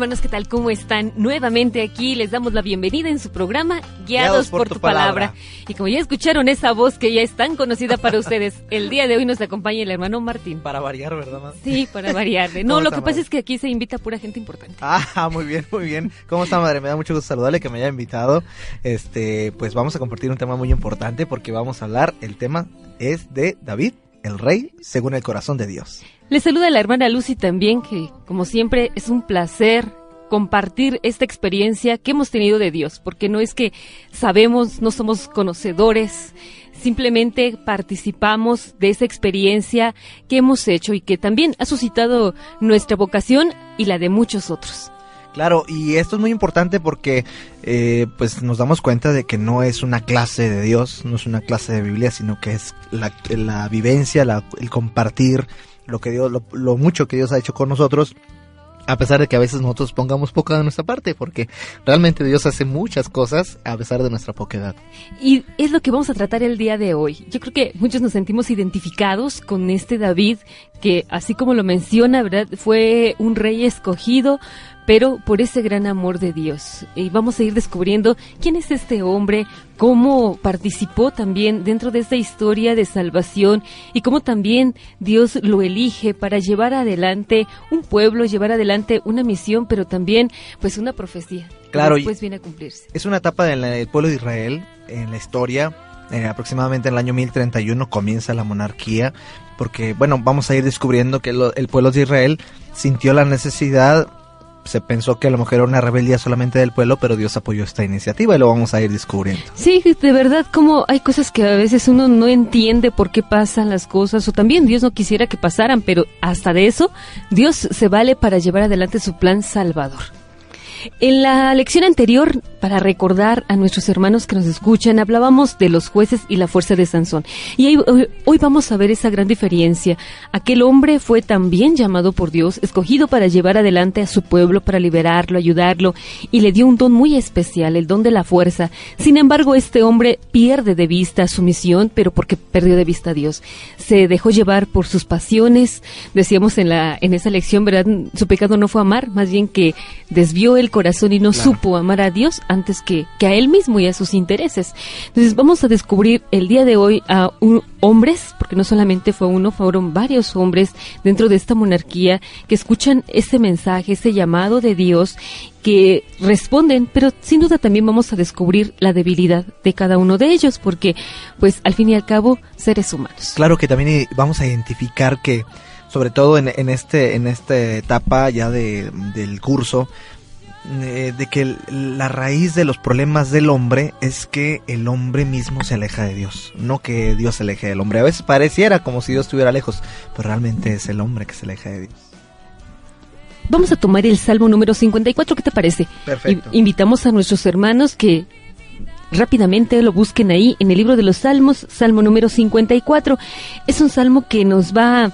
Hermanos, ¿qué tal? ¿Cómo están? Nuevamente aquí les damos la bienvenida en su programa Guiados, por, tu, palabra. Y como ya escucharon esa voz que ya es tan conocida para ustedes, el día de hoy nos acompaña el hermano Martín. Para variar, ¿verdad? Sí, para variar. No, lo que pasa es que aquí se invita a pura gente importante. Ah, muy bien, muy bien. ¿Cómo está, madre? Me da mucho gusto saludarle, que me haya invitado. Este, pues vamos a compartir un tema muy importante porque vamos a hablar, el tema es de David el rey según el corazón de Dios. Le saluda la hermana Lucy también, que como siempre es un placer compartir esta experiencia que hemos tenido de Dios, porque no es que sabemos, no somos conocedores, simplemente participamos de esa experiencia que hemos hecho y que también ha suscitado nuestra vocación y la de muchos otros. Claro, y esto es muy importante porque eh, pues nos damos cuenta de que no es una clase de Dios, no es una clase de Biblia, sino que es la, vivencia, el compartir lo que Dios, lo, mucho que Dios ha hecho con nosotros a pesar de que a veces nosotros pongamos poca de nuestra parte, porque realmente Dios hace muchas cosas a pesar de nuestra poca edad. Y es lo que vamos a tratar el día de hoy. Yo creo que muchos nos sentimos identificados con este David, que así como lo menciona, ¿verdad? Fue un rey escogido, pero por ese gran amor de Dios. Y vamos a ir descubriendo quién es este hombre, cómo participó también dentro de esta historia de salvación y cómo también Dios lo elige para llevar adelante un pueblo, llevar adelante una misión, pero también pues una profecía. Claro, que después viene a cumplirse. Es una etapa del pueblo de Israel en la historia. Eh, aproximadamente en el año 1031 comienza la monarquía, porque bueno, vamos a ir descubriendo que el pueblo de Israel sintió la necesidad se pensó que a lo mejor era una rebeldía solamente del pueblo, pero Dios apoyó esta iniciativa y lo vamos a ir descubriendo. Sí, de verdad, como hay cosas que a veces uno no entiende por qué pasan las cosas, o también Dios no quisiera que pasaran, pero hasta de eso, Dios se vale para llevar adelante su plan salvador. En la lección anterior, para recordar a nuestros hermanos que nos escuchan, hablábamos de los jueces y la fuerza de Sansón. Y hoy, vamos a ver esa gran diferencia. Aquel hombre fue también llamado por Dios, escogido para llevar adelante a su pueblo, para liberarlo, ayudarlo, y le dio un don muy especial, el don de la fuerza. Sin embargo, este hombre pierde de vista su misión, pero porque perdió de vista a Dios. Se dejó llevar por sus pasiones. Decíamos en, la, en esa lección, ¿verdad? Su pecado no fue amar, más bien que desvió el corazón y no supo amar a Dios antes que, que, a él mismo y a sus intereses. Entonces vamos a descubrir el día de hoy a un, hombres, porque no solamente fue uno, fueron varios hombres dentro de esta monarquía que escuchan ese mensaje, ese llamado de Dios que responden, pero sin duda también vamos a descubrir la debilidad de cada uno de ellos, porque pues al fin y al cabo seres humanos. Claro que también vamos a identificar que sobre todo en, en este en esta etapa ya de, del curso eh, de que la raíz de los problemas del hombre es que el hombre mismo se aleja de Dios, no que Dios se aleje del hombre. A veces pareciera como si Dios estuviera lejos, pero realmente es el hombre que se aleja de Dios. Vamos a tomar el Salmo número 54, ¿qué te parece? Perfecto. invitamos a nuestros hermanos que rápidamente lo busquen ahí en el libro de los Salmos, Salmo número 54. Es un salmo que nos va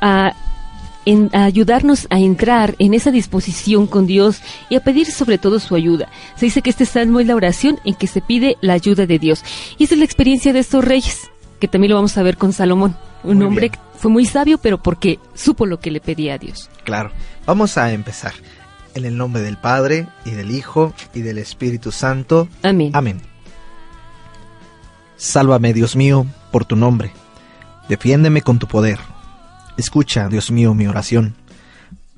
a en ayudarnos a entrar en esa disposición con Dios y a pedir sobre todo su ayuda. Se dice que este salmo es la oración en que se pide la ayuda de Dios. Y esa es la experiencia de estos reyes, que también lo vamos a ver con Salomón, un hombre que fue muy sabio, pero porque supo lo que le pedía a Dios. Claro, vamos a empezar. En el nombre del Padre, y del Hijo, y del Espíritu Santo. Amén. Amén. Sálvame, Dios mío, por tu nombre. Defiéndeme con tu poder Escucha, Dios mío, mi oración.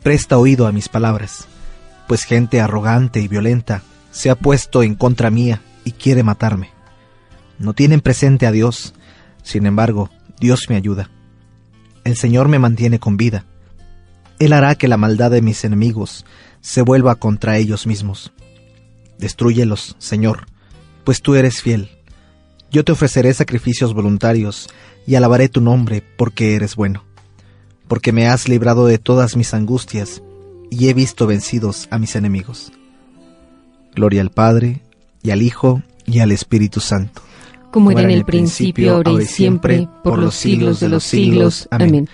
Presta oído a mis palabras, pues gente arrogante y violenta se ha puesto en contra mía y quiere matarme. No tienen presente a Dios, sin embargo, Dios me ayuda. El Señor me mantiene con vida. Él hará que la maldad de mis enemigos se vuelva contra ellos mismos. Destrúyelos, Señor, pues tú eres fiel. Yo te ofreceré sacrificios voluntarios y alabaré tu nombre porque eres bueno porque me has librado de todas mis angustias y he visto vencidos a mis enemigos. Gloria al Padre, y al Hijo, y al Espíritu Santo. Como era en el principio, ahora y siempre, por los siglos de los siglos. Amén.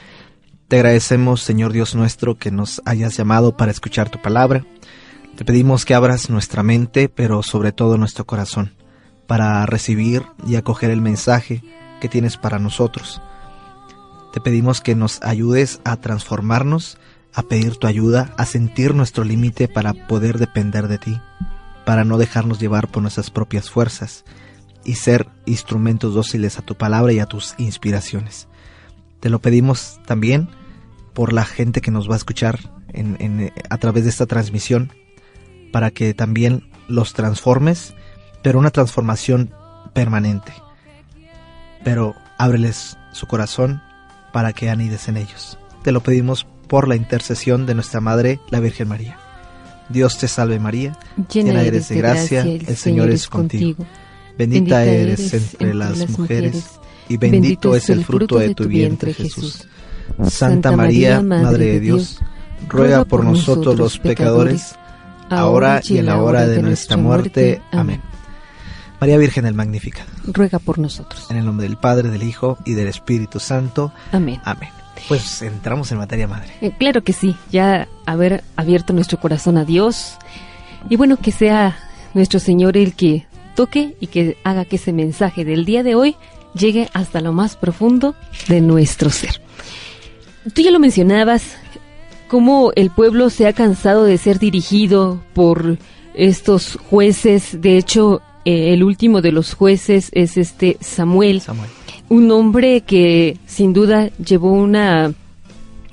Te agradecemos, Señor Dios nuestro, que nos hayas llamado para escuchar tu palabra. Te pedimos que abras nuestra mente, pero sobre todo nuestro corazón, para recibir y acoger el mensaje que tienes para nosotros. Te pedimos que nos ayudes a transformarnos, a pedir tu ayuda, a sentir nuestro límite para poder depender de ti, para no dejarnos llevar por nuestras propias fuerzas y ser instrumentos dóciles a tu palabra y a tus inspiraciones. Te lo pedimos también por la gente que nos va a escuchar en, a través de esta transmisión, para que también los transformes, pero una transformación permanente. Pero ábreles su corazón para que anides en ellos. Te lo pedimos por la intercesión de nuestra Madre, la Virgen María. Dios te salve María, llena, eres de gracia, el, Señor es contigo. Bendita, eres entre las mujeres, y bendito es el fruto de tu vientre Jesús. Santa María, Madre de Dios, ruega por nosotros los pecadores, ahora y en la hora de nuestra muerte. Amén. María Virgen el Magnífica. Ruega por nosotros. En el nombre del Padre, del Hijo y del Espíritu Santo. Amén. Amén. Pues entramos en materia madre. Eh, claro que sí, ya haber abierto nuestro corazón a Dios y bueno, que sea nuestro Señor el que toque y que haga que ese mensaje del día de hoy llegue hasta lo más profundo de nuestro ser. Tú ya lo mencionabas, cómo el pueblo se ha cansado de ser dirigido por estos jueces. De hecho, eh, el último de los jueces es este Samuel. Samuel un hombre que sin duda llevó una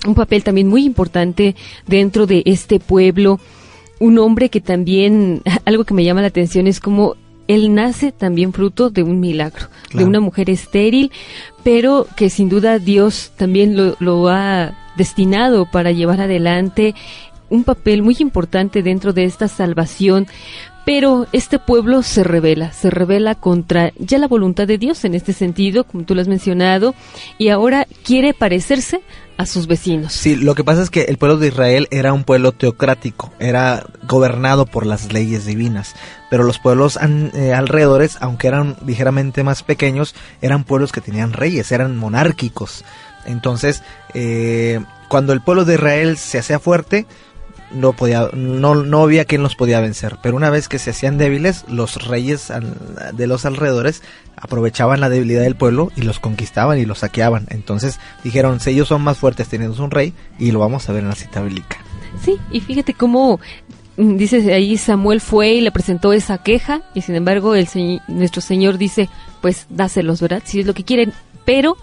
un papel también muy importante dentro de este pueblo, un hombre que también algo que me llama la atención es como él nace también fruto de un milagro, de una mujer estéril, pero que sin duda Dios también lo, lo ha destinado para llevar adelante un papel muy importante dentro de esta salvación pero este pueblo se revela, se revela contra ya la voluntad de Dios en este sentido, como tú lo has mencionado, y ahora quiere parecerse a sus vecinos. Sí, lo que pasa es que el pueblo de Israel era un pueblo teocrático, era gobernado por las leyes divinas, pero los pueblos eh, alrededores, aunque eran ligeramente más pequeños, eran pueblos que tenían reyes, eran monárquicos. Entonces, eh, cuando el pueblo de Israel se hacía fuerte, no podía no, no había quien los podía vencer. Pero una vez que se hacían débiles los reyes de los alrededores aprovechaban la debilidad del pueblo y los conquistaban y los saqueaban. Entonces dijeron si ellos son más fuertes teniendo un rey y lo vamos a ver en la cita bíblica sí y fíjate cómo mm, dice ahí Samuel fue y le presentó esa queja y sin embargo el nuestro señor dice pues dáselos verdad si es lo que quieren pero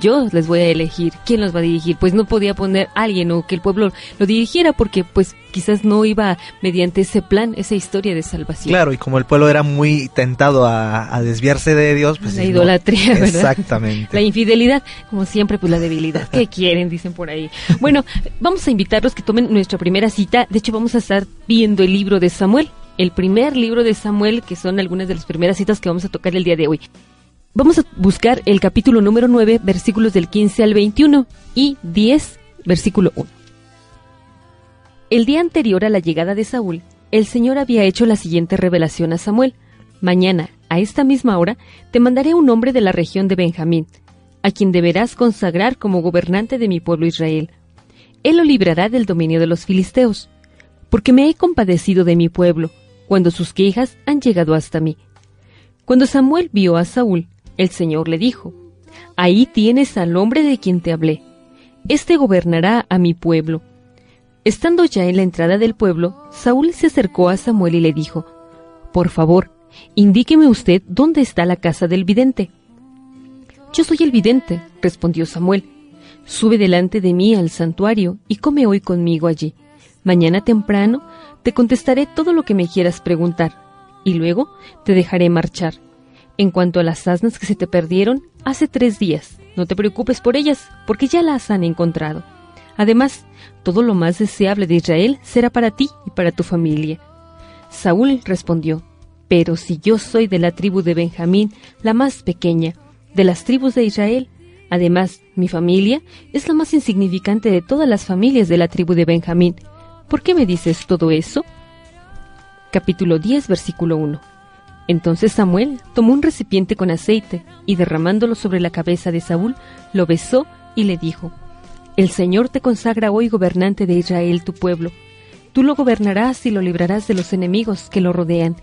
yo les voy a elegir quién los va a dirigir. Pues no podía poner alguien o que el pueblo lo dirigiera porque pues quizás no iba mediante ese plan, esa historia de salvación. Claro, y como el pueblo era muy tentado a, desviarse de Dios, pues... La idolatría, ¿verdad? Exactamente. La infidelidad, como siempre, pues la debilidad. ¿Qué quieren? Dicen por ahí. Bueno, vamos a invitarlos que tomen nuestra primera cita. De hecho, vamos a estar viendo el libro de Samuel. El primer libro de Samuel, que son algunas de las primeras citas que vamos a tocar el día de hoy. Vamos a buscar el capítulo número 9, versículos del 15 al 21 y 10, versículo 1. El día anterior a la llegada de Saúl, el Señor había hecho la siguiente revelación a Samuel. Mañana, a esta misma hora, te mandaré un hombre de la región de Benjamín, a quien deberás consagrar como gobernante de mi pueblo Israel. Él lo librará del dominio de los filisteos, porque me he compadecido de mi pueblo, cuando sus quejas han llegado hasta mí. Cuando Samuel vio a Saúl, el Señor le dijo, Ahí tienes al hombre de quien te hablé. Este gobernará a mi pueblo. Estando ya en la entrada del pueblo, Saúl se acercó a Samuel y le dijo, Por favor, indíqueme usted dónde está la casa del vidente. Yo soy el vidente, respondió Samuel. Sube delante de mí al santuario y come hoy conmigo allí. Mañana temprano te contestaré todo lo que me quieras preguntar, y luego te dejaré marchar. En cuanto a las asnas que se te perdieron, hace tres días, no te preocupes por ellas, porque ya las han encontrado. Además, todo lo más deseable de Israel será para ti y para tu familia. Saúl respondió, Pero si yo soy de la tribu de Benjamín, la más pequeña, de las tribus de Israel, además mi familia es la más insignificante de todas las familias de la tribu de Benjamín, ¿por qué me dices todo eso? Capítulo 10, versículo 1. Entonces Samuel tomó un recipiente con aceite y derramándolo sobre la cabeza de Saúl, lo besó y le dijo, El Señor te consagra hoy gobernante de Israel tu pueblo. Tú lo gobernarás y lo librarás de los enemigos que lo rodean,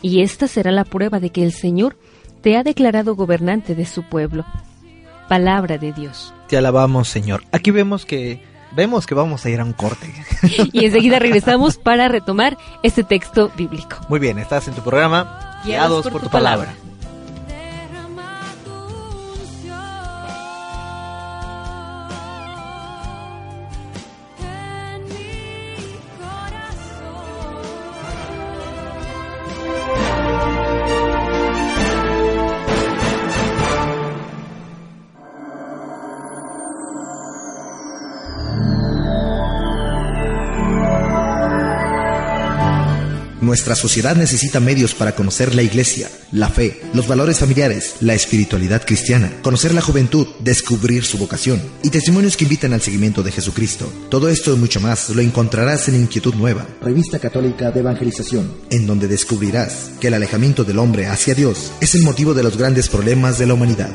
y esta será la prueba de que el Señor te ha declarado gobernante de su pueblo. Palabra de Dios. Te alabamos, Señor. Aquí vemos que vemos que vamos a ir a un corte. y enseguida regresamos para retomar este texto bíblico. Muy bien, estás en tu programa Guiados, por, tu, palabra. Nuestra sociedad necesita medios para conocer la iglesia, la fe, los valores familiares, la espiritualidad cristiana, conocer la juventud, descubrir su vocación y testimonios que invitan al seguimiento de Jesucristo. Todo esto y mucho más lo encontrarás en Inquietud Nueva, revista católica de evangelización, en donde descubrirás que el alejamiento del hombre hacia Dios es el motivo de los grandes problemas de la humanidad.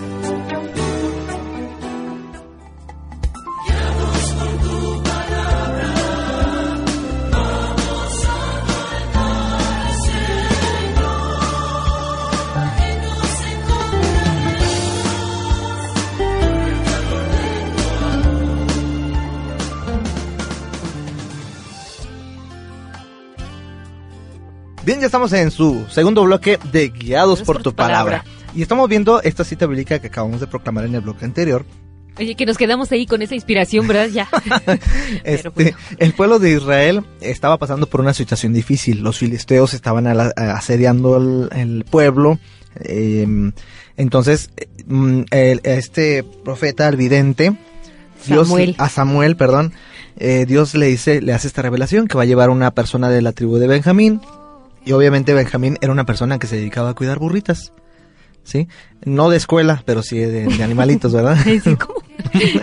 Bien, ya estamos en su segundo bloque de Guiados por, tu palabra. Y estamos viendo esta cita bíblica que acabamos de proclamar en el bloque anterior. Oye, que nos quedamos ahí con esa inspiración, ¿verdad? Ya. este, El pueblo de Israel estaba pasando por una situación difícil. Los filisteos estaban asediando el, pueblo. Em, entonces, mm, este profeta, el vidente, Samuel. a Samuel, perdón, eh, Dios le dice, le hace esta revelación que va a llevar una persona de la tribu de Benjamín y obviamente Benjamín era una persona que se dedicaba a cuidar burritas. ¿Sí? No de escuela, pero sí de, animalitos, ¿verdad?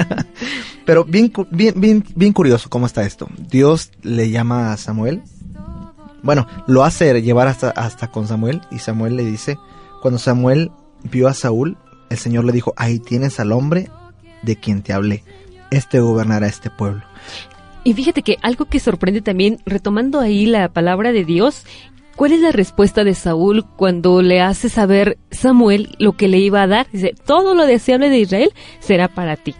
pero bien, bien, bien, bien curioso cómo está esto. Dios le llama a Samuel. Bueno, lo hace llevar hasta, hasta con Samuel y Samuel le dice, cuando Samuel vio a Saúl, el Señor le dijo, ahí tienes al hombre de quien te hablé. Este gobernará este pueblo. Y fíjate que algo que sorprende también, retomando ahí la palabra de Dios, ¿Cuál es la respuesta de Saúl cuando le hace saber Samuel lo que le iba a dar? Dice, todo lo deseable de Israel será para ti.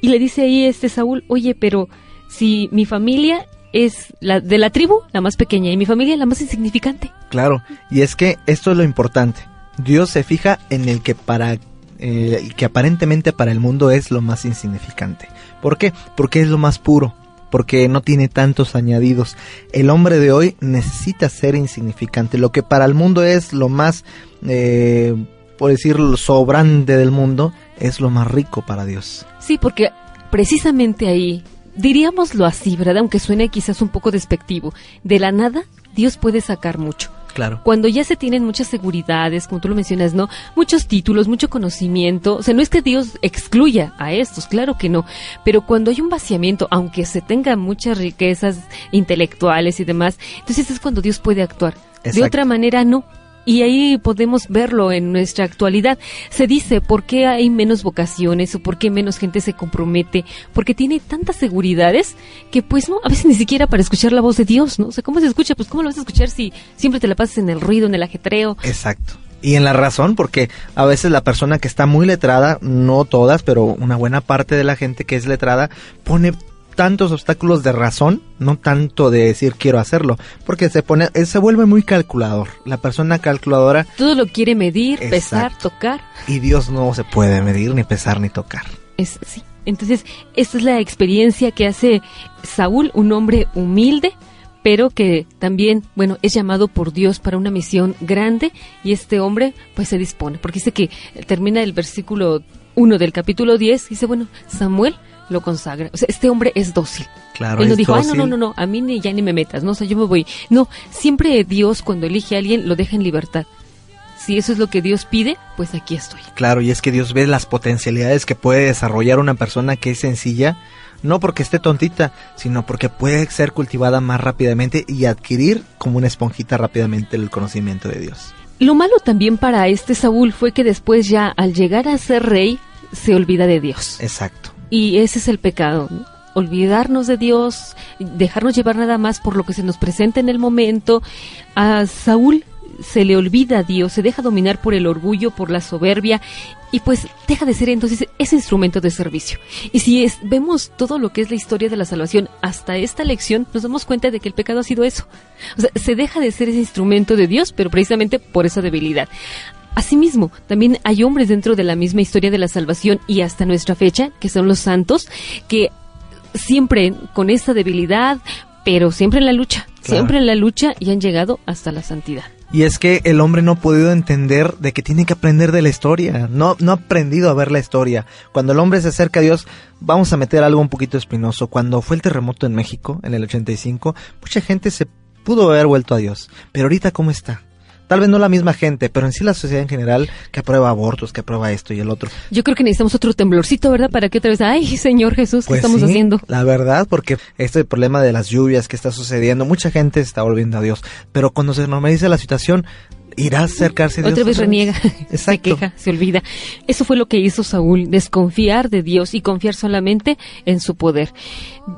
Y le dice ahí este Saúl, oye, pero si mi familia es la de la tribu, la más pequeña, y mi familia la más insignificante. Claro, y es que esto es lo importante. Dios se fija en el que para eh, que aparentemente para el mundo es lo más insignificante. ¿Por qué? Porque es lo más puro, porque no tiene tantos añadidos. El hombre de hoy necesita ser insignificante. Lo que para el mundo es lo más, eh, por decirlo, sobrante del mundo, es lo más rico para Dios. Sí, porque precisamente ahí, diríamoslo así, ¿verdad? Aunque suene quizás un poco despectivo, de la nada Dios puede sacar mucho. Claro. Cuando ya se tienen muchas seguridades, como tú lo mencionas, ¿no? Muchos títulos, mucho conocimiento. O sea, no es que Dios excluya a estos, claro que no. Pero cuando hay un vaciamiento, aunque se tenga muchas riquezas intelectuales y demás, entonces es cuando Dios puede actuar. De otra manera, no y ahí podemos verlo en nuestra actualidad. Se dice por qué hay menos vocaciones o por qué menos gente se compromete, porque tiene tantas seguridades que pues no, a veces ni siquiera para escuchar la voz de Dios, ¿no? O sea, ¿cómo se escucha? Pues ¿cómo lo vas a escuchar si siempre te la pasas en el ruido, en el ajetreo? Exacto. Y en la razón, porque a veces la persona que está muy letrada, no todas, pero una buena parte de la gente que es letrada, pone tantos obstáculos de razón, no tanto de decir quiero hacerlo, porque se pone, se vuelve muy calculador. La persona calculadora todo lo quiere medir, pesar, tocar. Y Dios no se puede medir ni pesar ni tocar. Es sí. Entonces, esta es la experiencia que hace Saúl, un hombre humilde, pero que también, bueno, es llamado por Dios para una misión grande y este hombre pues se dispone, porque dice que termina el versículo 1 del capítulo 10, dice, bueno, Samuel lo consagra. O sea, este hombre es dócil. Claro, Él no dijo, ah, no, no, no, no, a mí ni, ya ni me metas, no, o sea, yo me voy. No, siempre Dios cuando elige a alguien lo deja en libertad. Si eso es lo que Dios pide, pues aquí estoy. Claro, y es que Dios ve las potencialidades que puede desarrollar una persona que es sencilla, no porque esté tontita, sino porque puede ser cultivada más rápidamente y adquirir como una esponjita rápidamente el conocimiento de Dios. Lo malo también para este Saúl fue que después ya al llegar a ser rey se olvida de Dios. Exacto. Y ese es el pecado, olvidarnos de Dios, dejarnos llevar nada más por lo que se nos presenta en el momento. A Saúl se le olvida a Dios, se deja dominar por el orgullo, por la soberbia y pues deja de ser entonces ese instrumento de servicio. Y si es, vemos todo lo que es la historia de la salvación hasta esta lección, nos damos cuenta de que el pecado ha sido eso. O sea, se deja de ser ese instrumento de Dios, pero precisamente por esa debilidad. Asimismo, también hay hombres dentro de la misma historia de la salvación y hasta nuestra fecha, que son los santos, que siempre con esta debilidad, pero siempre en la lucha, siempre en la lucha y han llegado hasta la santidad. Y es que el hombre no ha podido entender de que tiene que aprender de la historia, no, no ha aprendido a ver la historia. Cuando el hombre se acerca a Dios, vamos a meter algo un poquito espinoso. Cuando fue el terremoto en México, en el 85, mucha gente se pudo haber vuelto a Dios. Pero ahorita, ¿cómo está? Tal vez no la misma gente, pero en sí la sociedad en general que aprueba abortos, que aprueba esto y el otro. Yo creo que necesitamos otro temblorcito, ¿verdad? Para que otra vez, ay, Señor Jesús, ¿qué Pues estamos sí, haciendo? La verdad, porque este problema de las lluvias que está sucediendo, mucha gente está volviendo a Dios. Pero cuando se normalice la situación, irá a acercarse a Dios. Otra vez reniega, se Exacto. queja, se olvida. Eso fue lo que hizo Saúl, desconfiar de Dios y confiar solamente en su poder.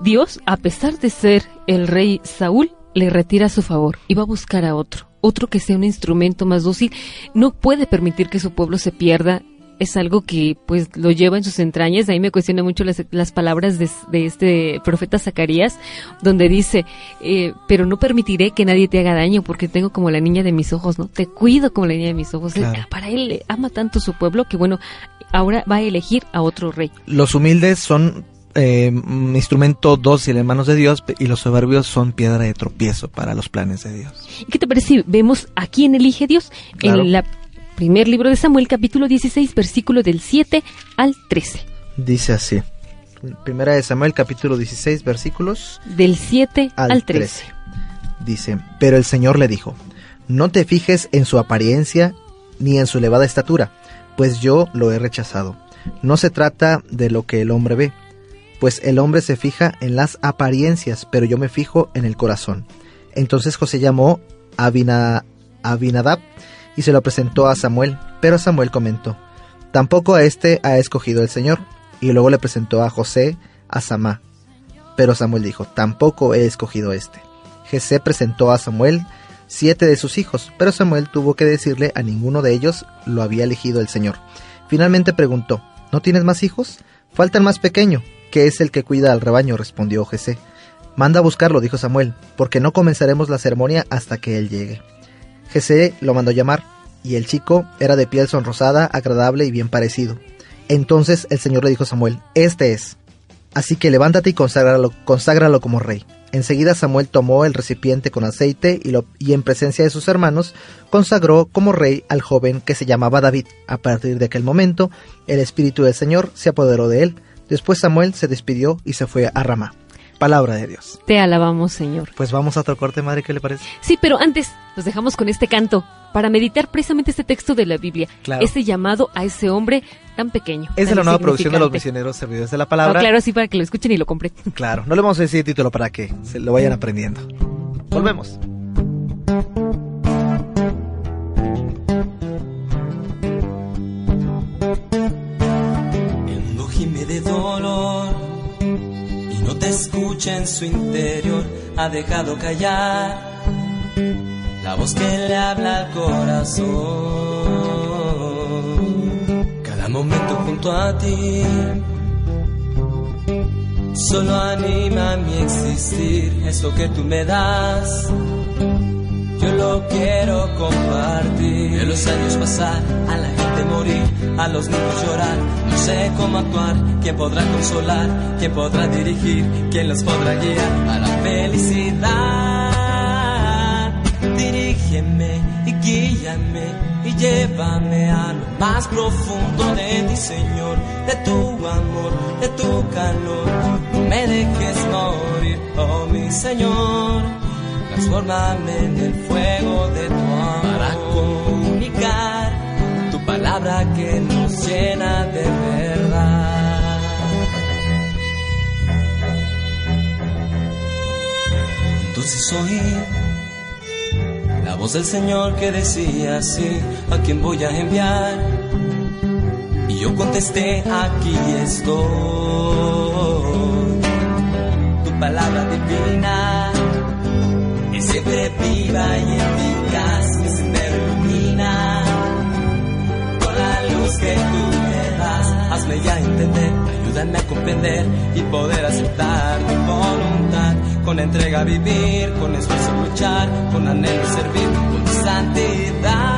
Dios, a pesar de ser el rey Saúl, le retira su favor y va a buscar a otro, otro que sea un instrumento más dócil. No puede permitir que su pueblo se pierda. Es algo que pues lo lleva en sus entrañas. Ahí me cuestiona mucho las, las palabras de, de este profeta Zacarías, donde dice, eh, pero no permitiré que nadie te haga daño porque tengo como la niña de mis ojos, ¿no? Te cuido como la niña de mis ojos. Claro. Para él ama tanto su pueblo que bueno, ahora va a elegir a otro rey. Los humildes son eh, instrumento dócil en manos de Dios y los soberbios son piedra de tropiezo para los planes de Dios. ¿Y qué te parece vemos a quién elige Dios? Claro. En la primer libro de Samuel, capítulo 16, versículo del 7 al 13. Dice así. Primera de Samuel, capítulo 16, versículos Del 7 al, al 13. 13. Dice, pero el Señor le dijo, no te fijes en su apariencia ni en su elevada estatura, pues yo lo he rechazado. No se trata de lo que el hombre ve, pues el hombre se fija en las apariencias, pero yo me fijo en el corazón. Entonces José llamó a Abina- Abinadab y se lo presentó a Samuel, pero Samuel comentó, tampoco a este ha escogido el Señor. Y luego le presentó a José a Samá, pero Samuel dijo, tampoco he escogido este. Jesé presentó a Samuel siete de sus hijos, pero Samuel tuvo que decirle a ninguno de ellos lo había elegido el Señor. Finalmente preguntó, ¿no tienes más hijos? Falta el más pequeño, que es el que cuida al rebaño, respondió Jesé. Manda a buscarlo, dijo Samuel, porque no comenzaremos la ceremonia hasta que él llegue. Jesé lo mandó llamar, y el chico era de piel sonrosada, agradable y bien parecido. Entonces el Señor le dijo a Samuel, Este es. Así que levántate y conságralo, como rey. Enseguida Samuel tomó el recipiente con aceite y, y en presencia de sus hermanos consagró como rey al joven que se llamaba David. A partir de aquel momento, el Espíritu del Señor se apoderó de él. Después Samuel se despidió y se fue a Ramá. Palabra de Dios. Te alabamos, Señor. Pues vamos a otro corte, madre, ¿qué le parece? Sí, pero antes los dejamos con este canto para meditar precisamente este texto de la Biblia. Claro. Ese llamado a ese hombre tan pequeño. Es de la nueva producción de los misioneros servidores de la No, palabra. claro, así para que lo escuchen y lo compren. Claro, no le vamos a decir título para que se lo vayan aprendiendo. Volvemos. Y no te escucha en su interior. Ha dejado callar la voz que le habla al corazón. Cada momento junto a ti solo anima mi existir. Es lo que tú me das. Yo lo quiero compartir. De los años pasar, a la gente morir, a los niños llorar. No sé cómo actuar, quién podrá consolar, quién podrá dirigir, quién los podrá guiar a la felicidad. Dirígeme y guíame y llévame a lo más profundo de ti, Señor, de tu amor, de tu calor. No me dejes morir, oh mi Señor. Transfórmame en el fuego de tu amor para comunicar tu palabra que nos llena de verdad. Entonces oí la voz del Señor que decía así, ¿a quién voy a enviar? Y yo contesté, aquí estoy. Tu palabra divina siempre viva y en eficaz que se ilumina con la luz que tú me das. Hazme ya entender, ayúdame a comprender y poder aceptar tu voluntad. Con entrega vivir, con esfuerzo luchar, con anhelo servir, con santidad.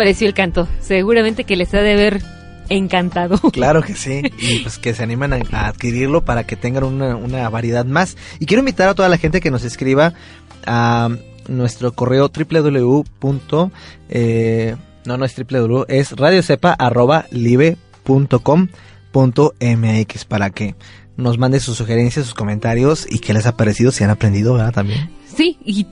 Pareció el canto? Seguramente que les ha de haber encantado. Claro que sí, y pues que se animan a, a adquirirlo para que tengan una, una variedad más. Y quiero invitar a toda la gente que nos escriba a nuestro correo www. Eh, no, no es www, es radiocepa.live.com.mx para que nos mande sus sugerencias, sus comentarios y qué les ha parecido, si han aprendido, ¿verdad? También. Sí, y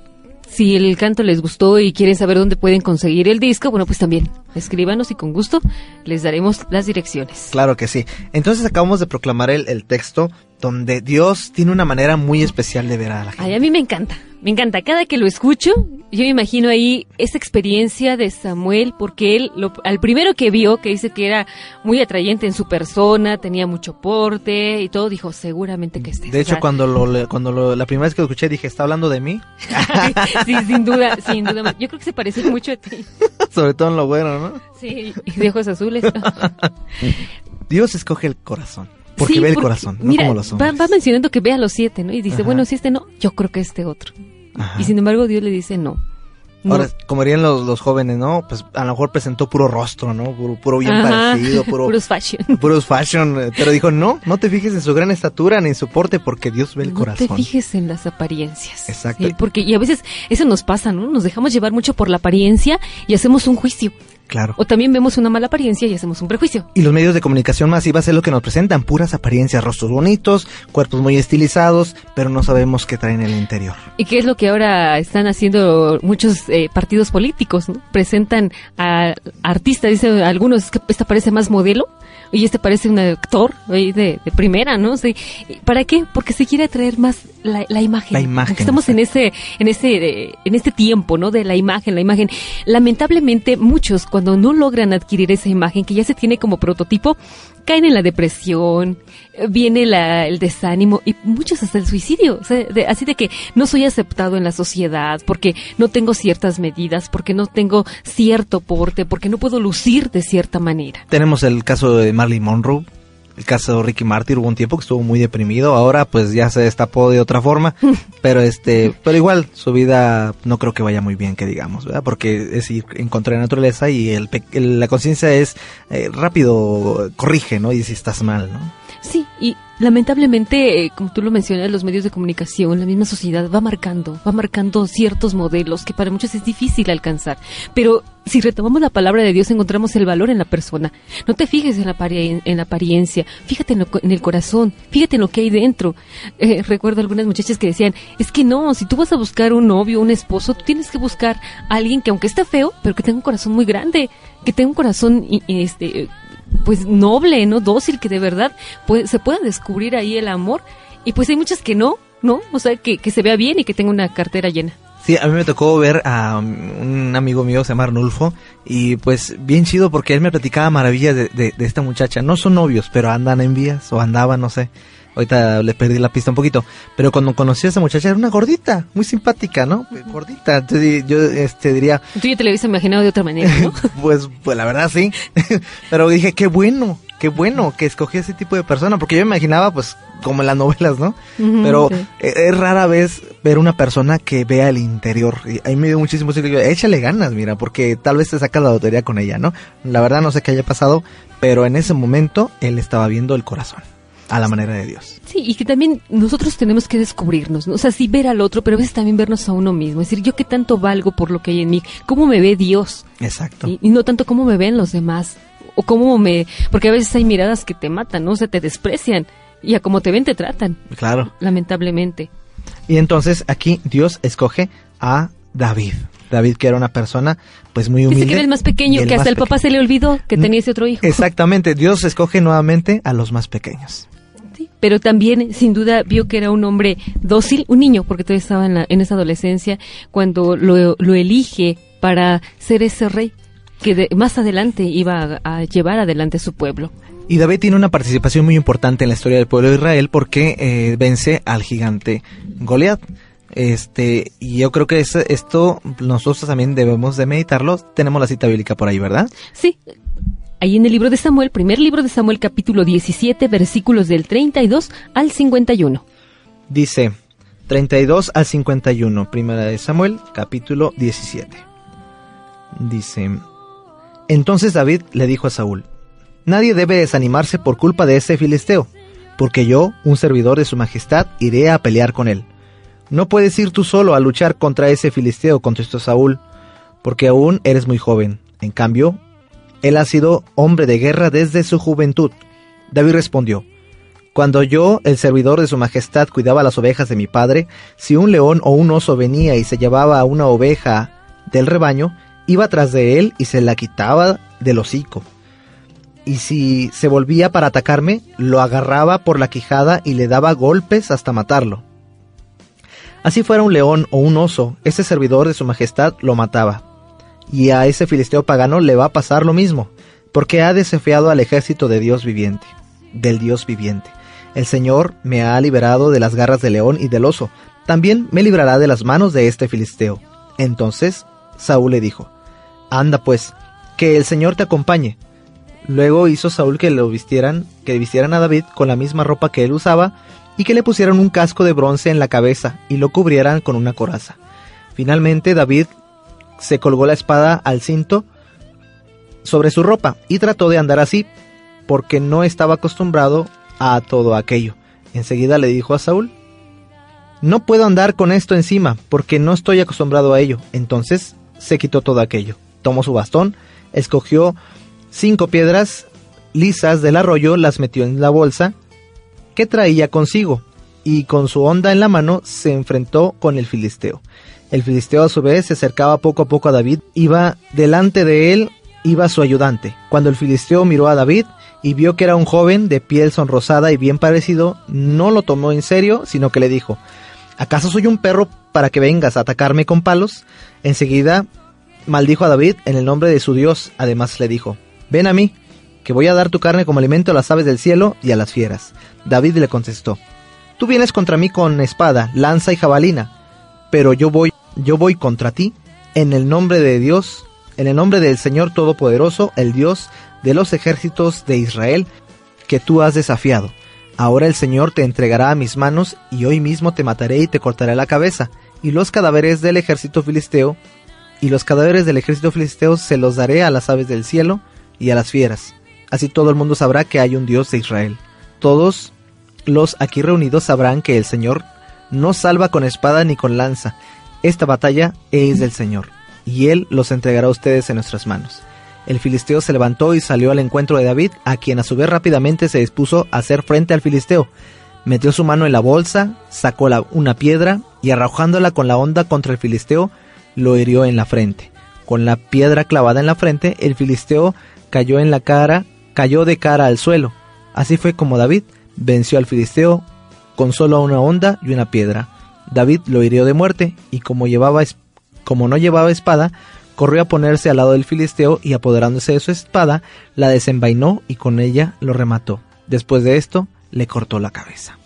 si el canto les gustó y quieren saber dónde pueden conseguir el disco, bueno, pues también escríbanos y con gusto les daremos las direcciones. Claro que sí. Entonces acabamos de proclamar el, el texto donde Dios tiene una manera muy especial de ver a la gente. Ay, a mí me encanta, me encanta. Cada que lo escucho, yo me imagino ahí esa experiencia de Samuel, porque él, lo, al primero que vio, que dice que era muy atrayente en su persona, tenía mucho porte y todo, dijo, seguramente que este. De hecho, cuando lo, le- cuando lo, la primera vez que lo escuché dije, ¿está hablando de mí? sí, sin duda, sin duda. Yo creo que se parece mucho a ti. Sobre todo en lo bueno, ¿no? Sí, y de ojos azules. Dios escoge el corazón. Porque Sí, ve el porque, corazón, no mira, como los hombres. va mencionando que ve a los siete, ¿no? Y dice, Ajá. bueno, si este no, yo creo que este otro. Ajá. Y sin embargo, Dios le dice no. No. Ahora, como dirían los, los jóvenes, ¿no? Pues a lo mejor presentó puro rostro, ¿no? Puro, puro bien Ajá, parecido, puro... puros fashion. puros fashion, eh, pero dijo, no, no te fijes en su gran estatura ni en su porte porque Dios ve el no corazón. te fijes en las apariencias. Exacto. Sí, porque, y a veces eso nos pasa, ¿no? Nos dejamos llevar mucho por la apariencia y hacemos un juicio. Claro. O también vemos una mala apariencia y hacemos un prejuicio. Y los medios de comunicación masivas es lo que nos presentan, puras apariencias, rostros bonitos, cuerpos muy estilizados, pero no sabemos qué traen en el interior. ¿Y qué es lo que ahora están haciendo muchos eh, partidos políticos? ¿no? Presentan a artistas, dicen algunos "Es que esta parece más modelo y este parece un actor oye, de, de primera, ¿no? ¿Para qué? Porque se quiere atraer más la, la imagen. La imagen, Porque estamos en ese, en ese, eh, en este tiempo, ¿no? De la imagen, la imagen. Lamentablemente muchos cuando no logran adquirir esa imagen que ya se tiene como prototipo caen en la depresión, viene la, el desánimo y muchos hasta el suicidio. O sea, de- así de que no soy aceptado en la sociedad porque no tengo ciertas medidas, porque no tengo cierto porte, porque no puedo lucir de cierta manera. Tenemos el caso de Marilyn Monroe, el caso de Ricky Martin hubo un tiempo que estuvo muy deprimido, ahora pues ya se destapó de otra forma, pero este, pero igual su vida no creo que vaya muy bien, que digamos, ¿verdad? Porque es ir en contra de la naturaleza y el, la conciencia es eh, rápido, corrige, ¿no? Y si estás mal, ¿no? Y lamentablemente, eh, como tú lo mencionas, los medios de comunicación, la misma sociedad va marcando, va marcando ciertos modelos que para muchos es difícil alcanzar. Pero si retomamos la palabra de Dios, encontramos el valor en la persona. No te fijes en la, en apariencia, fíjate en, el corazón, fíjate en lo que hay dentro. Eh, recuerdo algunas muchachas que decían, es que no, si tú vas a buscar un novio, un esposo, tú tienes que buscar a alguien que aunque esté feo, pero que tenga un corazón muy grande, que tenga un corazón este pues noble, ¿no? Dócil, que de verdad pues, se pueda descubrir ahí el amor. Y pues hay muchas que no, ¿no? O sea, que, que se vea bien y que tenga una cartera llena. Sí, a mí me tocó ver a un amigo mío, se llama Arnulfo, y pues bien chido porque él me platicaba maravillas de, de, de, esta muchacha. No son novios, pero andan en vías o andaban, no sé. Ahorita le perdí la pista un poquito. Pero cuando conocí a esa muchacha era una gordita, muy simpática, ¿no? Gordita. Entonces yo este, diría... Tú ya te lo habías imaginado de otra manera, ¿no? pues, pues la verdad sí. pero dije, qué bueno, qué bueno que escogí ese tipo de persona. Porque yo me imaginaba, pues, como en las novelas, ¿no? pero e, es, rara vez ver una persona que vea el interior. Y ahí me dio muchísimo sentido. Échale ganas, mira, porque tal vez te sacas la lotería con ella, ¿no? La verdad no sé qué haya pasado, pero en ese momento él estaba viendo el corazón a la manera de Dios. Sí, y que también nosotros tenemos que descubrirnos, ¿no? o sea, sí ver al otro, pero a veces también vernos a uno mismo, es decir, yo qué tanto valgo por lo que hay en mí, cómo me ve Dios. Exacto. Y, no tanto cómo me ven los demás, o cómo me, porque a veces hay miradas que te matan, ¿no? O sea, te desprecian, y a como te ven te tratan. Claro. Lamentablemente. Y entonces aquí Dios escoge a David. David que era una persona pues muy humilde. Dice que era el más pequeño, que hasta el papá se le olvidó que tenía ese otro hijo. Exactamente, Dios escoge nuevamente a los más pequeños pero también sin duda vio que era un hombre dócil, un niño, porque todavía estaba en, en esa adolescencia, cuando lo, lo, elige para ser ese rey que más adelante iba a, llevar adelante su pueblo. Y David tiene una participación muy importante en la historia del pueblo de Israel porque eh, vence al gigante Goliat. Este, y yo creo que esto nosotros también debemos de meditarlo. Tenemos la cita bíblica por ahí, ¿verdad? Sí, Ahí en el libro de Samuel, primer libro de Samuel, capítulo 17, versículos del 32 al 51. Dice 32 al 51, primera de Samuel, capítulo 17. Dice, entonces David le dijo a Saúl, Nadie debe desanimarse por culpa de ese filisteo, porque yo, un servidor de su majestad, iré a pelear con él. No puedes ir tú solo a luchar contra ese filisteo, contestó Saúl, porque aún eres muy joven. En cambio, él ha sido hombre de guerra desde su juventud. David respondió, Cuando yo, el servidor de su majestad, cuidaba las ovejas de mi padre, si un león o un oso venía y se llevaba a una oveja del rebaño, iba tras de él y se la quitaba del hocico. Y si se volvía para atacarme, lo agarraba por la quijada y le daba golpes hasta matarlo. Así fuera un león o un oso, ese servidor de su majestad lo mataba y a ese filisteo pagano le va a pasar lo mismo, porque ha desafiado al ejército de Dios viviente, del Dios viviente. El Señor me ha liberado de las garras del león y del oso, también me librará de las manos de este filisteo. Entonces Saúl le dijo, Anda pues, que el Señor te acompañe. Luego hizo Saúl que lo vistieran, que vistieran a David con la misma ropa que él usaba, y que le pusieran un casco de bronce en la cabeza y lo cubrieran con una coraza. Finalmente David se colgó la espada al cinto sobre su ropa y trató de andar así, porque no estaba acostumbrado a todo aquello. Enseguida le dijo a Saúl, no puedo andar con esto encima, porque no estoy acostumbrado a ello. Entonces se quitó todo aquello. Tomó su bastón, escogió cinco piedras lisas del arroyo, las metió en la bolsa que traía consigo, y con su honda en la mano se enfrentó con el filisteo. El filisteo a su vez se acercaba poco a poco a David, iba delante de él, iba su ayudante. Cuando el filisteo miró a David y vio que era un joven de piel sonrosada y bien parecido, no lo tomó en serio, sino que le dijo, ¿acaso soy un perro para que vengas a atacarme con palos? Enseguida maldijo a David en el nombre de su Dios, además le dijo, ven a mí, que voy a dar tu carne como alimento a las aves del cielo y a las fieras. David le contestó, Tú vienes contra mí con espada, lanza y jabalina, pero yo voy yo voy contra ti en el nombre de Dios, en el nombre del Señor Todopoderoso, el Dios de los ejércitos de Israel, que tú has desafiado. Ahora el Señor te entregará a mis manos y hoy mismo te mataré y te cortaré la cabeza. Y los cadáveres del ejército filisteo, y los cadáveres del ejército filisteo se los daré a las aves del cielo y a las fieras. Así todo el mundo sabrá que hay un Dios de Israel. Todos los aquí reunidos sabrán que el Señor no salva con espada ni con lanza. Esta batalla es del Señor, y Él los entregará a ustedes en nuestras manos. El filisteo se levantó y salió al encuentro de David, a quien a su vez rápidamente se dispuso a hacer frente al filisteo. Metió su mano en la bolsa, sacó una piedra y arrojándola con la onda contra el filisteo, lo hirió en la frente. Con la piedra clavada en la frente, el filisteo cayó en la cara, cayó de cara al suelo. Así fue como David venció al filisteo con solo una onda y una piedra. David lo hirió de muerte y como llevaba como no llevaba espada, corrió a ponerse al lado del filisteo y apoderándose de su espada, la desenvainó y con ella lo remató. Después de esto, le cortó la cabeza.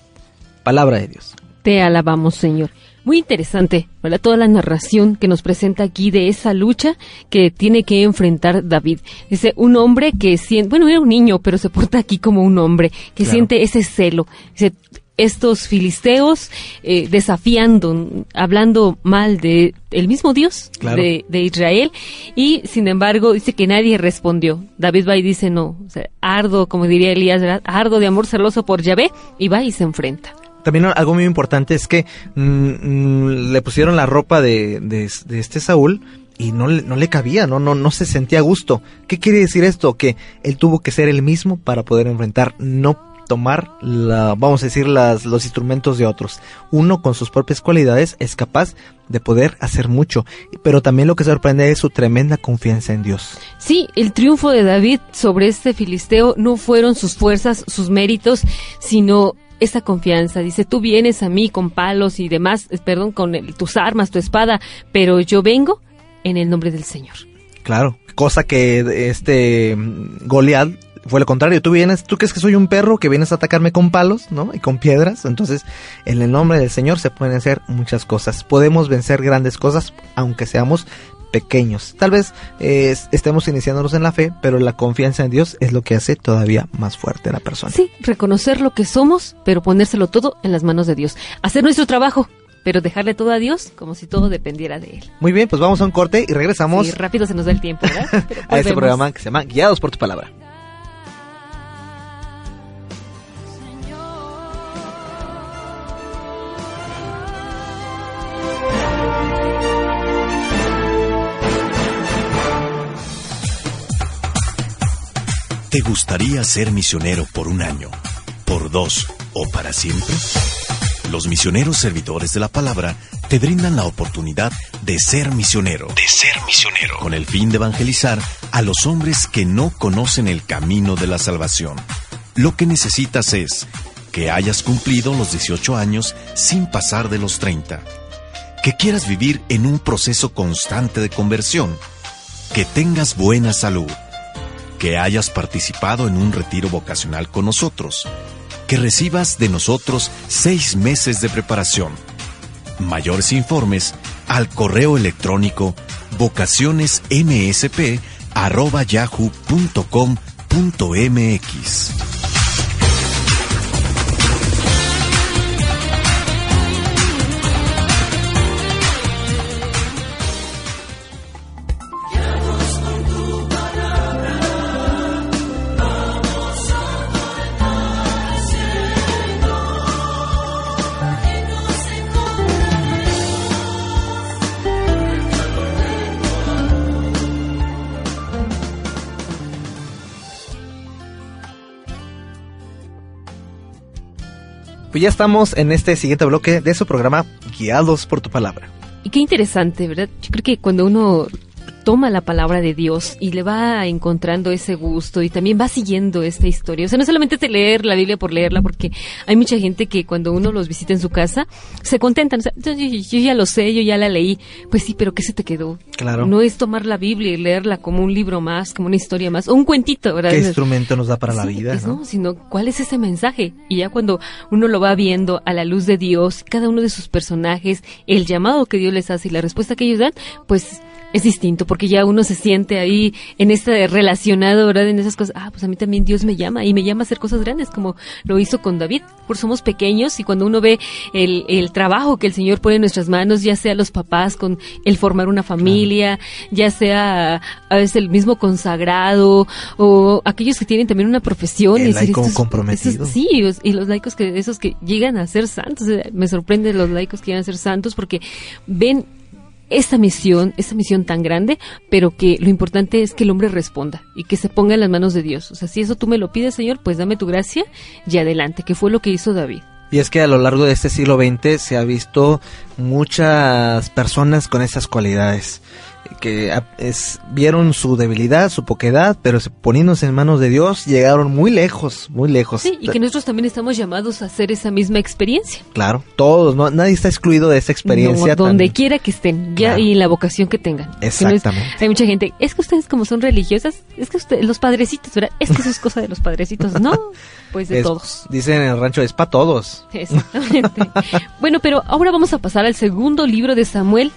Palabra de Dios. Te alabamos, Señor. Muy interesante, ¿verdad? Toda la narración que nos presenta aquí de esa lucha que tiene que enfrentar David. Dice, un hombre que siente, bueno, era un niño, pero se porta aquí como un hombre, que siente ese celo. Dice, estos filisteos eh, desafiando, hablando mal de el mismo Dios de, Israel y sin embargo dice que nadie respondió. David va y dice no, ardo, como diría Elías, ardo de amor celoso por Yahvé y va y se enfrenta. También algo muy importante es que mm, mm, le pusieron la ropa de, de, este Saúl y no, no le cabía, ¿no? No, no se sentía a gusto. ¿Qué quiere decir esto? Que él tuvo que ser el mismo para poder enfrentar, no tomar, la, vamos a decir, las, los instrumentos de otros. Uno con sus propias cualidades es capaz de poder hacer mucho, pero también lo que sorprende es su tremenda confianza en Dios. Sí, el triunfo de David sobre este filisteo no fueron sus fuerzas, sus méritos, sino esa confianza. Dice, tú vienes a mí con palos y demás, eh, perdón, con tus armas, tu espada, pero yo vengo en el nombre del Señor. Claro, cosa que este Goliat fue lo contrario, tú vienes, tú crees que soy un perro que vienes a atacarme con palos, ¿no? Y con piedras, entonces en el nombre del Señor se pueden hacer muchas cosas. Podemos vencer grandes cosas aunque seamos pequeños. Tal vez eh, estemos iniciándonos en la fe, pero la confianza en Dios es lo que hace todavía más fuerte a la persona. Sí, reconocer lo que somos, pero ponérselo todo en las manos de Dios. Hacer nuestro trabajo, pero dejarle todo a Dios como si todo dependiera de Él. Muy bien, pues vamos a un corte y regresamos. Sí, rápido se nos da el tiempo, ¿verdad? a este programa que se llama Guiados por tu palabra. ¿Te gustaría ser misionero por un año, por dos o para siempre? Los misioneros servidores de la palabra te brindan la oportunidad de ser misionero. De ser misionero. Con el fin de evangelizar a los hombres que no conocen el camino de la salvación. Lo que necesitas es que hayas cumplido los 18 años sin pasar de los 30. Que quieras vivir en un proceso constante de conversión. Que tengas buena salud que hayas participado en un retiro vocacional con nosotros, que recibas de nosotros seis meses de preparación. Mayores informes al correo electrónico vocacionesmsp.yahoo.com.mx. Pues ya estamos en este siguiente bloque de su programa Guiados por tu palabra. Y qué interesante, ¿verdad? Yo creo que cuando uno toma la palabra de Dios y le va encontrando ese gusto y también va siguiendo esta historia. O sea, no solamente es leer la Biblia por leerla, porque hay mucha gente que cuando uno los visita en su casa se contentan. O sea, yo, ya lo sé, yo ya la leí. Pues sí, pero ¿qué se te quedó? Claro. No es tomar la Biblia y leerla como un libro más, como una historia más, o un cuentito, ¿verdad? ¿Qué instrumento nos da para la vida? ¿no? ¿no? Sino cuál es ese mensaje. Y ya cuando uno lo va viendo a la luz de Dios, cada uno de sus personajes, el llamado que Dios les hace y la respuesta que ellos dan, pues es distinto porque ya uno se siente ahí en este relacionado, ¿verdad? En esas cosas, ah, pues a mí también Dios me llama y me llama a hacer cosas grandes, como lo hizo con David. Por somos pequeños y cuando uno ve el, el trabajo que el Señor pone en nuestras manos, ya sea los papás con el formar una familia, ya sea a veces el mismo consagrado o aquellos que tienen también una profesión. El y decir, laico estos- comprometido. estos- sí, y los laicos que esos que llegan a ser santos, eh, me sorprende los laicos que llegan a ser santos porque ven esta misión, esta misión tan grande, pero que lo importante es que el hombre responda y que se ponga en las manos de Dios. O sea, si eso tú me lo pides, Señor, pues dame tu gracia y adelante, que fue lo que hizo David. Y es que a lo largo de este siglo XX se ha visto muchas personas con esas cualidades que es, vieron su debilidad, su poquedad, pero se- poniéndose en manos de Dios llegaron muy lejos, muy lejos. Sí, y que nosotros también estamos llamados a hacer esa misma experiencia. Claro, todos, no, nadie está excluido de esa experiencia. No, donde quiera que estén, ya Claro. y la vocación que tengan. Que no es- Exactamente. hay mucha gente, es que ustedes como son religiosas, es que usted- los padrecitos, ¿verdad? Es que eso es cosa de los padrecitos. No, pues de es- todos. Dicen en el rancho, es para todos. Exactamente. bueno, pero ahora vamos a pasar al segundo libro de Samuel.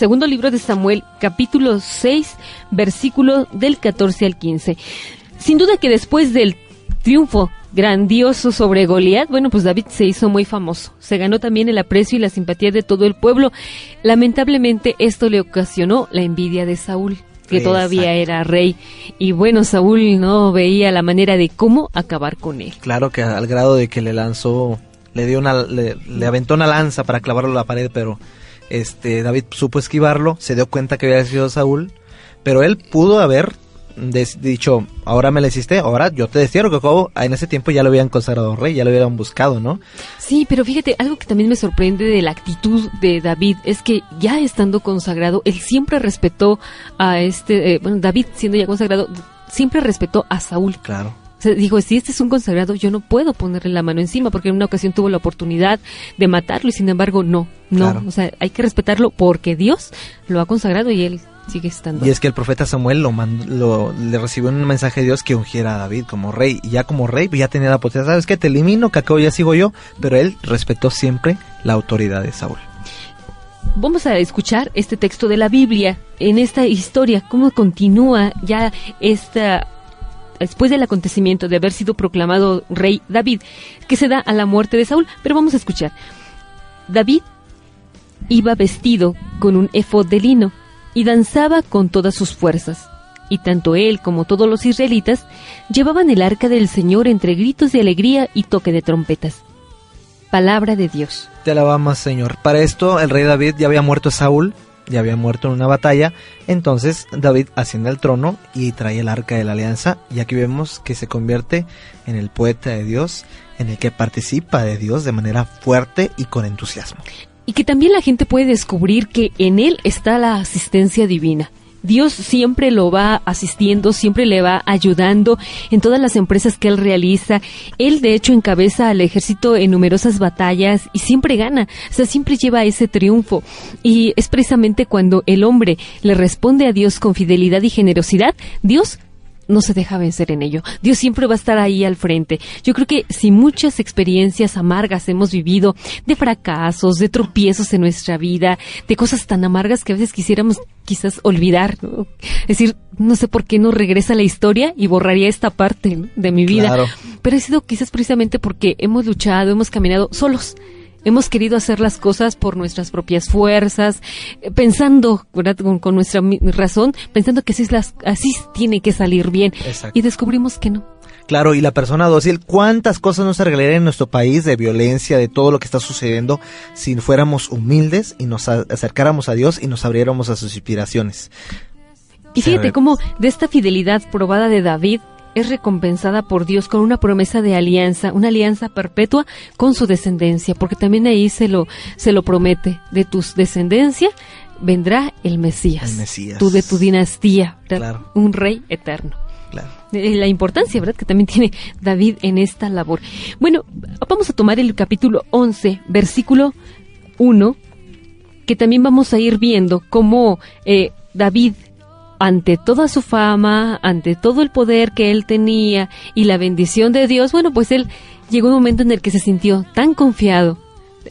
Segundo libro de Samuel, capítulo 6, versículo del 14 al 15. Sin duda que después del triunfo grandioso sobre Goliat, bueno, pues David se hizo muy famoso. Se ganó también el aprecio y la simpatía de todo el pueblo. Lamentablemente esto le ocasionó la envidia de Saúl, que todavía era rey. Y bueno, Saúl no veía la manera de cómo acabar con él. Claro que al grado de que le lanzó, le dio una, le, le aventó una lanza para clavarlo a la pared, pero este David supo esquivarlo, se dio cuenta que había sido Saúl, pero él pudo haber dicho, ahora me le hiciste, ahora yo te destierro, que como en ese tiempo ya lo habían consagrado rey, ya lo hubieran buscado, ¿no? Sí, pero fíjate, algo que también me sorprende de la actitud de David es que ya estando consagrado, él siempre respetó a este, eh, bueno, David siendo ya consagrado, siempre respetó a Saúl. Claro. O sea, dijo, si este es un consagrado, yo no puedo ponerle la mano encima, porque en una ocasión tuvo la oportunidad de matarlo y sin embargo no, no. Claro. O sea, hay que respetarlo porque Dios lo ha consagrado y él sigue estando. Y es que el profeta Samuel lo, mandó- lo le recibió un mensaje de Dios que ungiera a David como rey. Y ya como rey, ya tenía la potestad. ¿Sabes qué? Te elimino, que acabo ya sigo yo. Pero él respetó siempre la autoridad de Saúl. Vamos a escuchar este texto de la Biblia en esta historia, cómo continúa ya esta después del acontecimiento de haber sido proclamado rey David, que se da a la muerte de Saúl, pero vamos a escuchar. David iba vestido con un efod de lino y danzaba con todas sus fuerzas. Y tanto él como todos los israelitas llevaban el arca del Señor entre gritos de alegría y toque de trompetas. Palabra de Dios. Te alabamos, Señor. Para esto, el rey David ya había muerto Saúl, ya había muerto en una batalla. Entonces, David asciende al trono y trae el arca de la alianza. Y aquí vemos que se convierte en el poeta de Dios, en el que participa de Dios de manera fuerte y con entusiasmo. y que también la gente puede descubrir que en él está la asistencia divina. Dios siempre lo va asistiendo, siempre le va ayudando en todas las empresas que él realiza. Él, de hecho, encabeza al ejército en numerosas batallas y siempre gana, o sea, siempre lleva ese triunfo. Y es precisamente cuando el hombre le responde a Dios con fidelidad y generosidad, Dios no se deja vencer en ello. Dios siempre va a estar ahí al frente. Yo creo que si muchas experiencias amargas hemos vivido, de fracasos, de tropiezos en nuestra vida, de cosas tan amargas que a veces quisiéramos quizás olvidar, ¿no? Es decir, no sé por qué no regresa la historia y borraría esta parte ¿no? de mi vida. Claro. Pero ha sido quizás precisamente porque hemos luchado, hemos caminado solos. Hemos querido hacer las cosas por nuestras propias fuerzas, eh, pensando. Con, con nuestra razón, pensando que así, es las, así tiene que salir bien. Exacto. Y descubrimos que no. Claro, y la persona dócil, ¿cuántas cosas no se arreglarían en nuestro país de violencia, de todo lo que está sucediendo, si fuéramos humildes y nos acercáramos a Dios y nos abriéramos a sus inspiraciones? Y fíjate cómo de esta fidelidad probada de David es recompensada por Dios con una promesa de alianza, una alianza perpetua con su descendencia, porque también ahí se lo, se lo promete, de tu descendencia vendrá el Mesías, El Mesías. tú de tu dinastía, un rey eterno. Claro. Eh, la importancia, ¿verdad?, que también tiene David en esta labor. Bueno, vamos a tomar el capítulo 11, versículo 1, que también vamos a ir viendo cómo eh, David, ante toda su fama, ante todo el poder que él tenía y la bendición de Dios, bueno, pues él llegó un momento en el que se sintió tan confiado,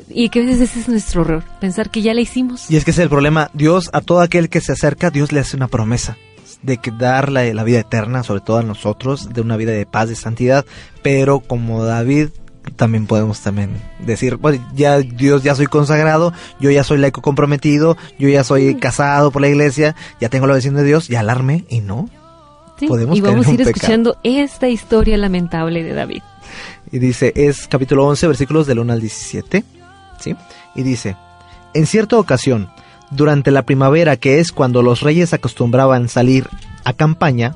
Y que a veces ese es nuestro error, pensar que ya la hicimos. Y es que ese es el problema. Dios, a todo aquel que se acerca, Dios le hace una promesa de que dar la, la vida eterna, sobre todo a nosotros, de una vida de paz, de santidad. Pero como David también podemos también decir, pues ya Dios ya soy consagrado, yo ya soy laico comprometido, yo ya soy casado por la iglesia, ya tengo la bendición de Dios, ya alarme y no. Sí, Podemos y vamos a ir escuchando esta historia lamentable de David. Y dice, es capítulo 11, versículos del 1 al 17. ¿Sí? Y dice, en cierta ocasión, durante la primavera, que es cuando los reyes acostumbraban salir a campaña,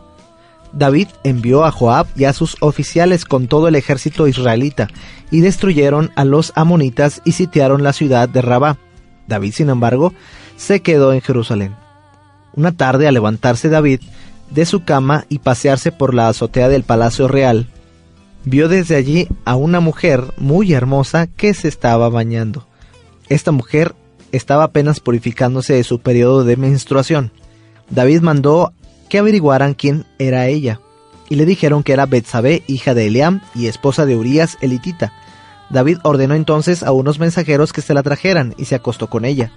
David envió a Joab y a sus oficiales con todo el ejército israelita y destruyeron a los amonitas y sitiaron la ciudad de Rabá. David, sin embargo, se quedó en Jerusalén. Una tarde, al levantarse David de su cama y pasearse por la azotea del palacio real, vio desde allí a una mujer muy hermosa que se estaba bañando. Esta mujer estaba apenas purificándose de su periodo de menstruación. David mandó que averiguaran quién era ella, y le dijeron que era Betsabé, hija de Eliam y esposa de Urías elitita. David ordenó entonces a unos mensajeros que se la trajeran y se acostó con ella,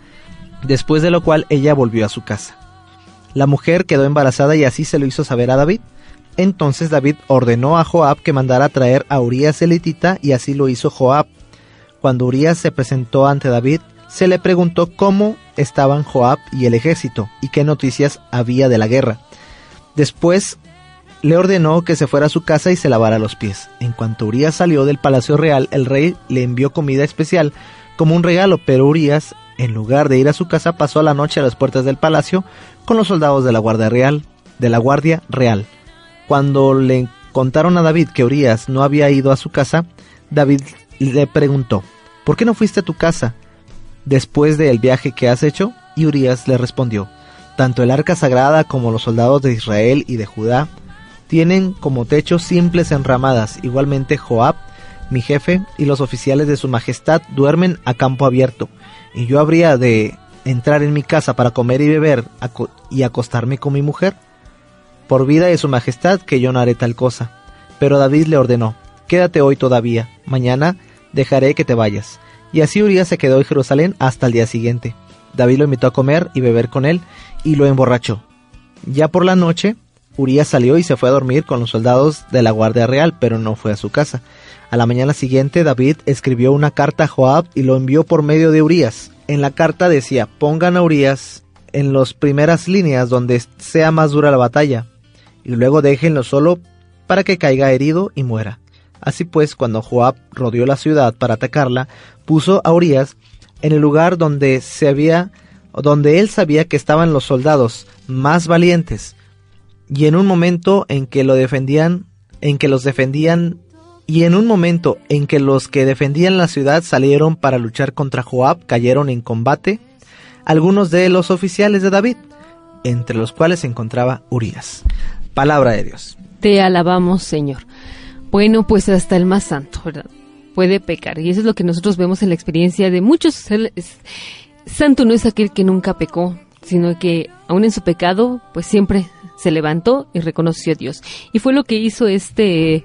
después de lo cual ella volvió a su casa. La mujer quedó embarazada y así se lo hizo saber a David. Entonces David ordenó a Joab que mandara traer a Urías elitita y así lo hizo Joab. Cuando Urías se presentó ante David, se le preguntó cómo estaban Joab y el ejército y qué noticias había de la guerra. Después le ordenó que se fuera a su casa y se lavara los pies. En cuanto Urías salió del palacio real, el rey le envió comida especial como un regalo, pero Urías, en lugar de ir a su casa, pasó la noche a las puertas del palacio con los soldados de la guardia real, de la guardia real. Cuando le contaron a David que Urías no había ido a su casa, David le preguntó, ¿por qué no fuiste a tu casa después del viaje que has hecho? Y Urías le respondió, tanto el arca sagrada como los soldados de Israel y de Judá tienen como techo simples enramadas. Igualmente Joab, mi jefe, y los oficiales de su majestad duermen a campo abierto. ¿Y yo habría de entrar en mi casa para comer y beber y acostarme con mi mujer? Por vida de su majestad que yo no haré tal cosa. Pero David le ordenó, quédate hoy todavía, mañana dejaré que te vayas. Y así Urias se quedó en Jerusalén hasta el día siguiente. David lo invitó a comer y beber con él y lo emborrachó. Ya por la noche, Urias salió y se fue a dormir con los soldados de la Guardia Real, pero no fue a su casa. A la mañana siguiente, David escribió una carta a Joab y lo envió por medio de Urias. En la carta decía, pongan a Urias en las primeras líneas donde sea más dura la batalla, y luego déjenlo solo para que caiga herido y muera. Así pues, cuando Joab rodeó la ciudad para atacarla, puso a Urias en el lugar donde se había donde él sabía que estaban los soldados más valientes. Y en un momento en que lo defendían, en que los defendían y en un momento en que los que defendían la ciudad salieron para luchar contra Joab, cayeron en combate algunos de los oficiales de David, entre los cuales se encontraba Urias. Palabra de Dios. Te alabamos, Señor. Bueno, pues hasta el más santo, ¿verdad? Puede pecar. Y eso es lo que nosotros vemos en la experiencia de muchos. Es- Santo no es aquel que nunca pecó, sino que aún en su pecado, pues siempre se levantó y reconoció a Dios. Y fue lo que hizo este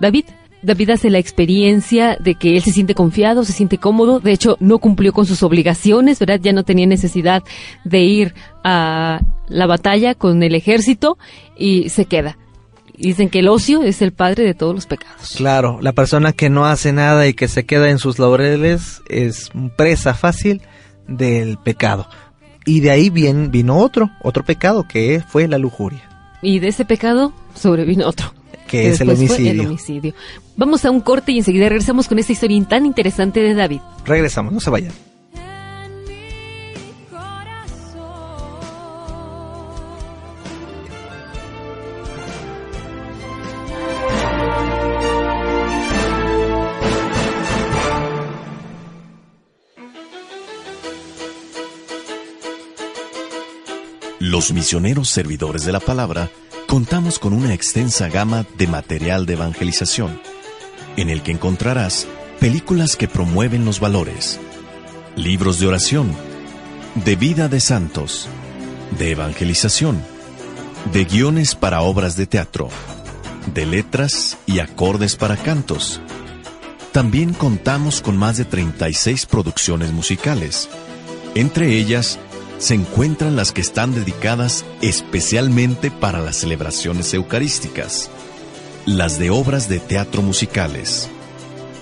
David. David hace la experiencia de que él se siente confiado, se siente cómodo, de hecho no cumplió con sus obligaciones, ¿verdad? Ya no tenía necesidad de ir a la batalla con el ejército y se queda. Dicen que el ocio es el padre de todos los pecados. Claro, la persona que no hace nada y que se queda en sus laureles es presa fácil del pecado. Y de ahí bien, vino otro, otro pecado que fue la lujuria, Y de ese pecado sobrevino otro. que es el homicidio. el homicidio. Vamos a un corte y enseguida regresamos con esta historia tan interesante de David. Regresamos, no se vayan. Misioneros servidores de la palabra contamos con una extensa gama de material de evangelización, en el que encontrarás películas que promueven los valores, libros de oración, de vida de santos, de evangelización, de guiones para obras de teatro, de letras y acordes para cantos, También contamos con más de 36 producciones musicales. Entre ellas se encuentran las que están dedicadas especialmente para las celebraciones eucarísticas, las de obras de teatro musicales,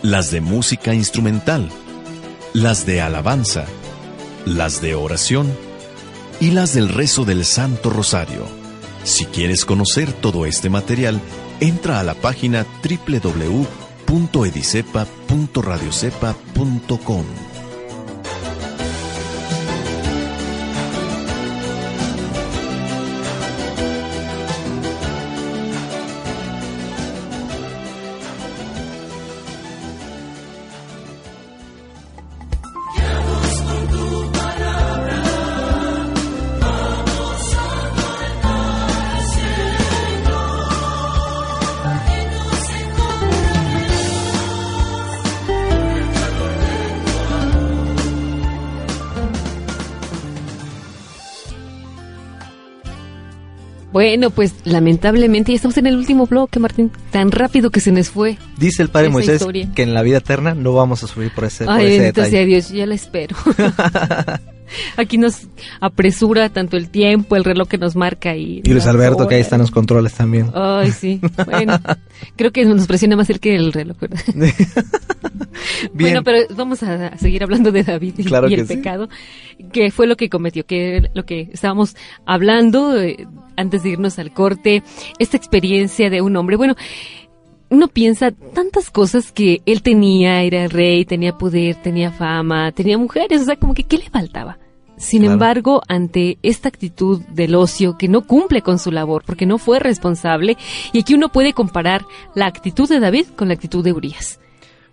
las de música instrumental, las de alabanza, las de oración y las del rezo del Santo Rosario. Si quieres conocer todo este material, entra a la página www.edicepa.radiocepa.com. Bueno, pues lamentablemente ya estamos en el último bloque, Martín. Tan rápido que se nos fue. Dice el Padre Moisés historia. que en la vida eterna no vamos a sufrir por ese, por Ay, ese bendito detalle. sea Dios, ya la espero. Aquí nos apresura tanto el tiempo, el reloj que nos marca y... Y Luis Alberto, que ahí están los controles también. Ay, sí. Bueno, creo que nos presiona más el que el reloj, ¿verdad? Bien. Bueno, pero vamos a seguir hablando de David y, Claro y que el sí. pecado, que fue lo que cometió, que lo que estábamos hablando eh, antes de irnos al corte, esta experiencia de un hombre. Bueno, uno piensa tantas cosas que él tenía, era el rey, tenía poder, tenía fama, tenía mujeres, o sea, como que ¿qué le faltaba? Sin Claro. embargo, ante esta actitud del ocio que no cumple con su labor porque no fue responsable, y aquí uno puede comparar la actitud de David con la actitud de Urias.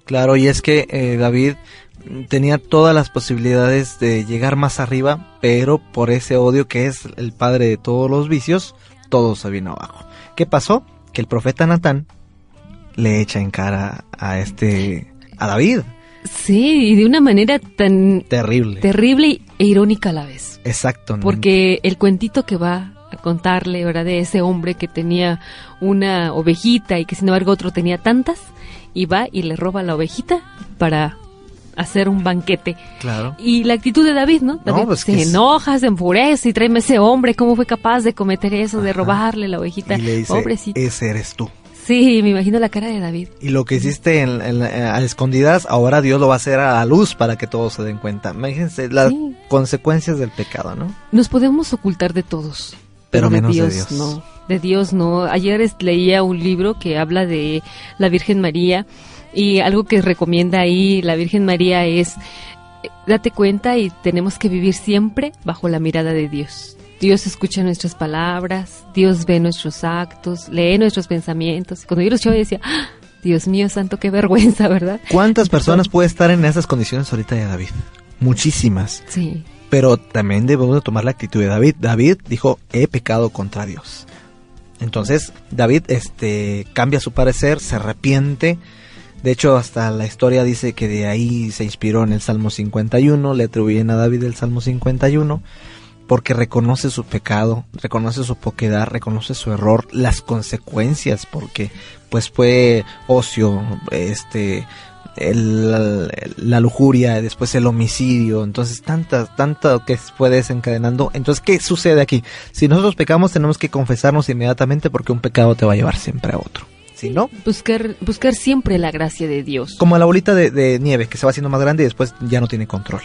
Claro, y es que eh, David tenía todas las posibilidades de llegar más arriba, pero por ese odio que es el padre de todos los vicios, todo se vino abajo. ¿Qué pasó? Que el profeta Natán le echa en cara a este a David. Sí, y de una manera tan Terrible. terrible e irónica a la vez. Exacto. ¿no? Porque el cuentito que va a contarle, ¿verdad? De ese hombre que tenía una ovejita y que sin embargo otro tenía tantas, y va y le roba la ovejita para hacer un banquete. Claro. Y la actitud de David, ¿no? David pues se que es- enoja, se enfurece y tráeme ese hombre, ¿cómo fue capaz de cometer eso, de Ajá. robarle la ovejita? Y le dice, Pobrecito. ese eres tú. Sí, me imagino la cara de David. Y lo que hiciste en, en- a escondidas, ahora Dios lo va a hacer a la luz para que todos se den cuenta. Imagínense las Sí. consecuencias del pecado, ¿no? Nos podemos ocultar de todos. Pero menos de Dios. no. De Dios no. Ayer leía un libro que habla de la Virgen María y algo que recomienda ahí la Virgen María es eh, date cuenta y tenemos que vivir siempre bajo la mirada de Dios. Dios escucha nuestras palabras, Dios ve nuestros actos, lee nuestros pensamientos. Cuando yo los escuchaba, decía, "Ah, Dios mío santo, qué vergüenza, ¿verdad? ¿Cuántas personas puede estar en esas condiciones ahorita de David? Muchísimas. Sí. Pero también debemos de tomar la actitud de David. David dijo, he pecado contra Dios. Entonces, David este, cambia su parecer, se arrepiente. De hecho, hasta la historia dice que de ahí se inspiró en el Salmo 51, le atribuyen a David el Salmo 51, porque reconoce su pecado, reconoce su poquedad, reconoce su error, las consecuencias, porque pues fue ocio, este, la lujuria, después el homicidio, entonces tantas, tanto que fue desencadenando. Entonces, ¿qué sucede aquí? Si nosotros pecamos, tenemos que confesarnos inmediatamente porque un pecado te va a llevar siempre a otro. Si no, Buscar, buscar siempre la gracia de Dios. como la bolita de, de nieve que se va haciendo más grande y después ya no tiene control.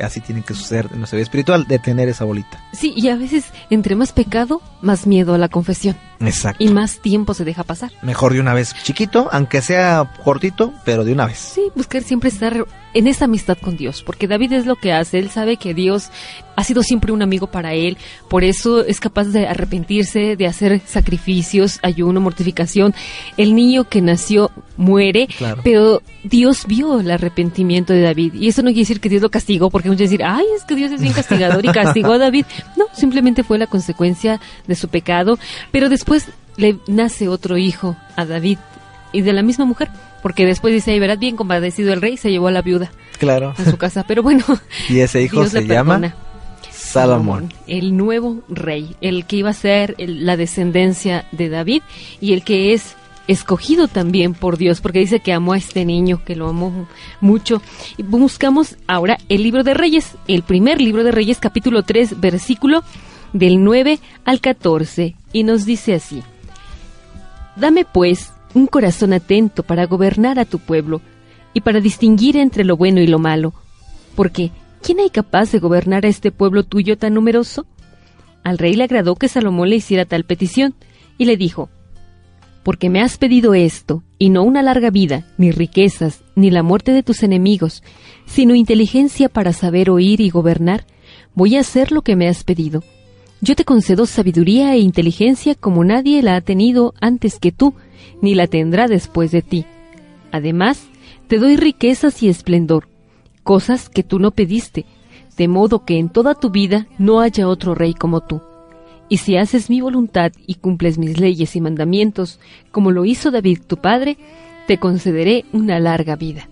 Así tiene que suceder en nuestra vida espiritual, de tener esa bolita. Sí, y a veces entre más pecado, más miedo a la confesión Exacto. y más tiempo se deja pasar. Mejor de una vez chiquito, aunque sea cortito, pero de una vez. Sí, buscar siempre estar en esa amistad con Dios, porque David es lo que hace, él sabe que Dios ha sido siempre un amigo para él, por eso es capaz de arrepentirse, de hacer sacrificios, ayuno, mortificación. El niño que nació muere, Claro. pero Dios vio el arrepentimiento de David, y eso no quiere decir que Dios lo castigó, porque muchos decir, ay, es que Dios es bien castigador y castigó a David. No, simplemente fue la consecuencia de su pecado, pero después le nace otro hijo a David y de la misma mujer, porque después dice, ay, verás bien compadecido el rey, se llevó a la viuda Claro. a su casa, pero bueno, Y ese hijo Dios se llama. Salomón. el nuevo rey, el que iba a ser el- la descendencia de David y el que es escogido también por Dios, porque dice que amó a este niño, que lo amó mucho. Y buscamos ahora el libro de Reyes, el primer libro de Reyes, capítulo 3, versículo del 9 al 14, y nos dice así. Dame pues un corazón atento para gobernar a tu pueblo y para distinguir entre lo bueno y lo malo, porque ¿quién hay capaz de gobernar a este pueblo tuyo tan numeroso? Al rey le agradó que Salomón le hiciera tal petición, y le dijo, Porque me has pedido esto, y no una larga vida, ni riquezas, ni la muerte de tus enemigos, sino inteligencia para saber oír y gobernar, voy a hacer lo que me has pedido. Yo te concedo sabiduría e inteligencia como nadie la ha tenido antes que tú, ni la tendrá después de ti. Además, te doy riquezas y esplendor, cosas que tú no pediste, de modo que en toda tu vida no haya otro rey como tú. Y si haces mi voluntad y cumples mis leyes y mandamientos, como lo hizo David tu padre, te concederé una larga vida.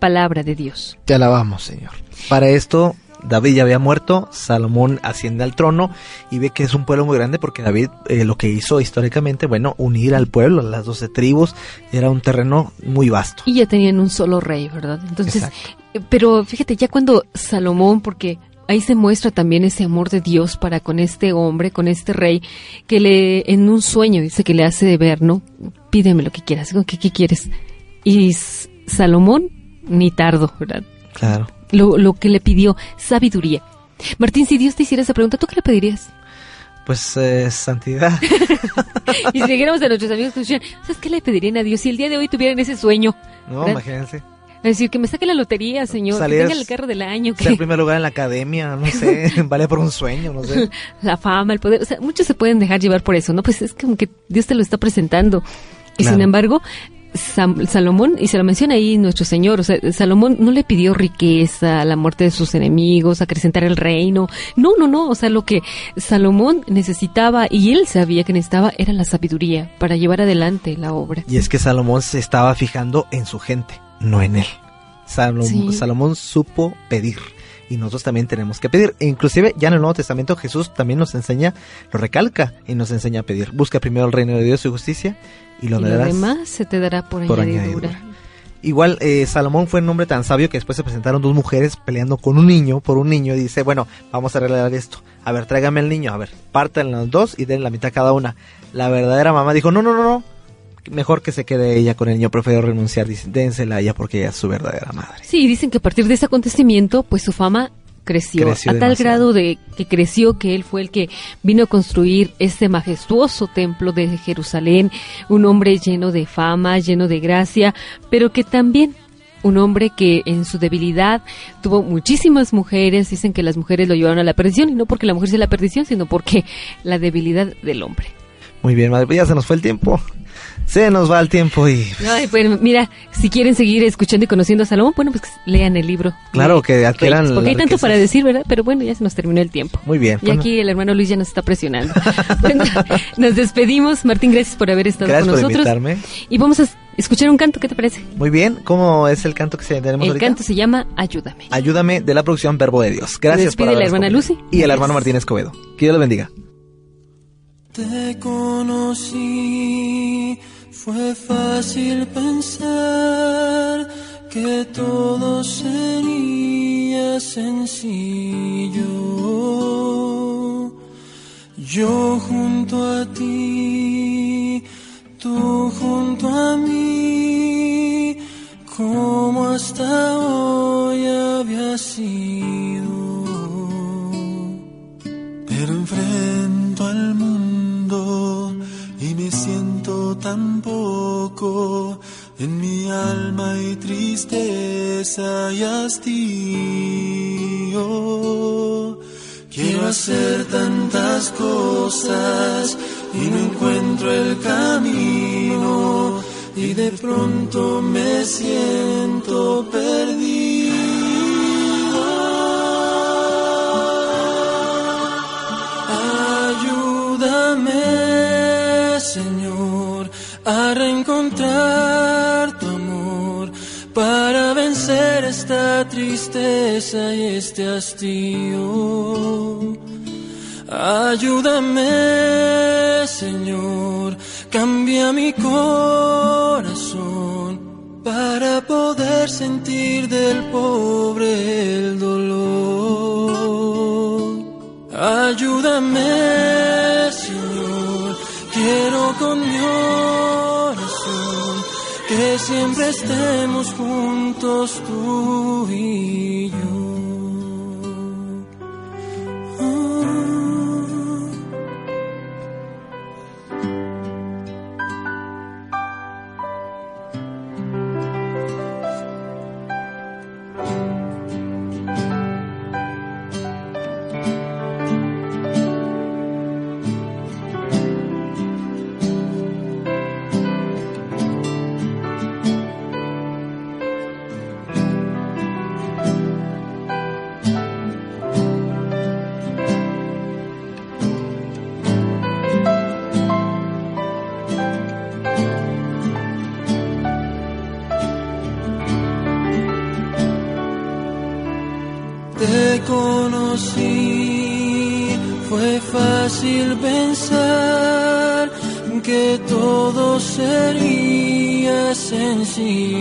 Palabra de Dios. Te alabamos, Señor. Para esto, David ya había muerto, Salomón asciende al trono y ve que es un pueblo muy grande porque David eh, lo que hizo históricamente, bueno, unir al pueblo, a las doce tribus, era un terreno muy vasto. Y ya tenían un solo rey, ¿verdad? Entonces, Exacto. pero fíjate, ya cuando Salomón, porque ahí se muestra también ese amor de Dios para con este hombre, con este rey, que le, en un sueño dice que le hace ver, ¿no? Pídeme lo que quieras, ¿qué, qué quieres? Y Salomón, ni tardo, ¿verdad? Claro. Lo, lo que le pidió, sabiduría. Martín, si Dios te hiciera esa pregunta, ¿tú qué le pedirías? Pues eh, santidad. Y si dijéramos a nuestros amigos que ¿sabes qué le pedirían a Dios si el día de hoy tuvieran ese sueño? No, ¿Verdad? imagínense. Es decir, que me saque la lotería, señor, Salir que tenga el carro del año, Ser que primer lugar en la academia, no sé, vale por un sueño, no sé. la fama, el poder, o sea, muchos se pueden dejar llevar por eso, ¿no? Pues es como que Dios te lo está presentando. Y Claro. sin embargo, Salomón, y se lo menciona ahí nuestro Señor, o sea, Salomón no le pidió riqueza, la muerte de sus enemigos, acrecentar el reino. No, no, no, o sea, lo que Salomón necesitaba y él sabía que necesitaba era la sabiduría para llevar adelante la obra. Y es que Salomón se estaba fijando en su gente, no en él. Salom- Sí. Salomón supo pedir. Y nosotros también tenemos que pedir. E inclusive ya en el Nuevo Testamento Jesús también nos enseña, lo recalca y nos enseña a pedir. Busca primero el reino de Dios y su justicia y lo y lo demás se te dará por, por añadidura. añadidura. Igual eh, Salomón fue un hombre tan sabio que después se presentaron dos mujeres peleando con un niño por un niño y dice, bueno, vamos a arreglar esto. A ver, tráigame el niño, a ver, partan las dos y den la mitad cada una. La verdadera mamá dijo, no, no, no, no, mejor que se quede ella con el niño, prefiero renunciar, dice, dénsela a ella porque ella es su verdadera madre. Sí, dicen que a partir de ese acontecimiento, pues su fama creció, Creció a tal grado de que creció que él fue el que vino a construir este majestuoso templo de Jerusalén, un hombre lleno de fama, lleno de gracia, pero que también un hombre que en su debilidad tuvo muchísimas mujeres, dicen que las mujeres lo llevaron a la perdición y no porque la mujer sea la perdición, sino porque la debilidad del hombre. Muy bien, madre, pues ya se nos fue el tiempo. Se nos va el tiempo y... Ay, pues mira, si quieren seguir escuchando y conociendo a Salomón, bueno, pues lean el libro. Claro, que adquieran Porque hay tanto riquezas. para decir, ¿verdad? Pero bueno, ya se nos terminó el tiempo. Muy bien. Y bueno, aquí el hermano Luis ya nos está presionando. Bueno, nos despedimos. Martín, gracias por haber estado gracias con por nosotros. invitarme. Y vamos a es- escuchar un canto, ¿qué te parece? Muy bien, ¿cómo es el canto que se- tenemos El ahorita? canto se llama Ayúdame. Ayúdame de la producción Verbo de Dios. Gracias por la hermana. Lucy. Y el hermano Martín Escobedo. Que Dios lo bendiga. Te conocí, fue fácil pensar que todo sería sencillo. Yo junto a ti, tú junto a mí, como hasta hoy había sido. Pero enfrento al mundo y me siento tan poco. En mi alma hay tristeza y hastío. Quiero hacer tantas cosas y no encuentro el camino. Y de pronto me siento perdido. ayúdame, Señor, a reencontrar tu amor para vencer esta tristeza y este hastío. Ayúdame, Señor, cambia mi corazón para poder sentir del pobre el dolor. Ayúdame. Quiero con mi oración que siempre estemos juntos tú y yo. see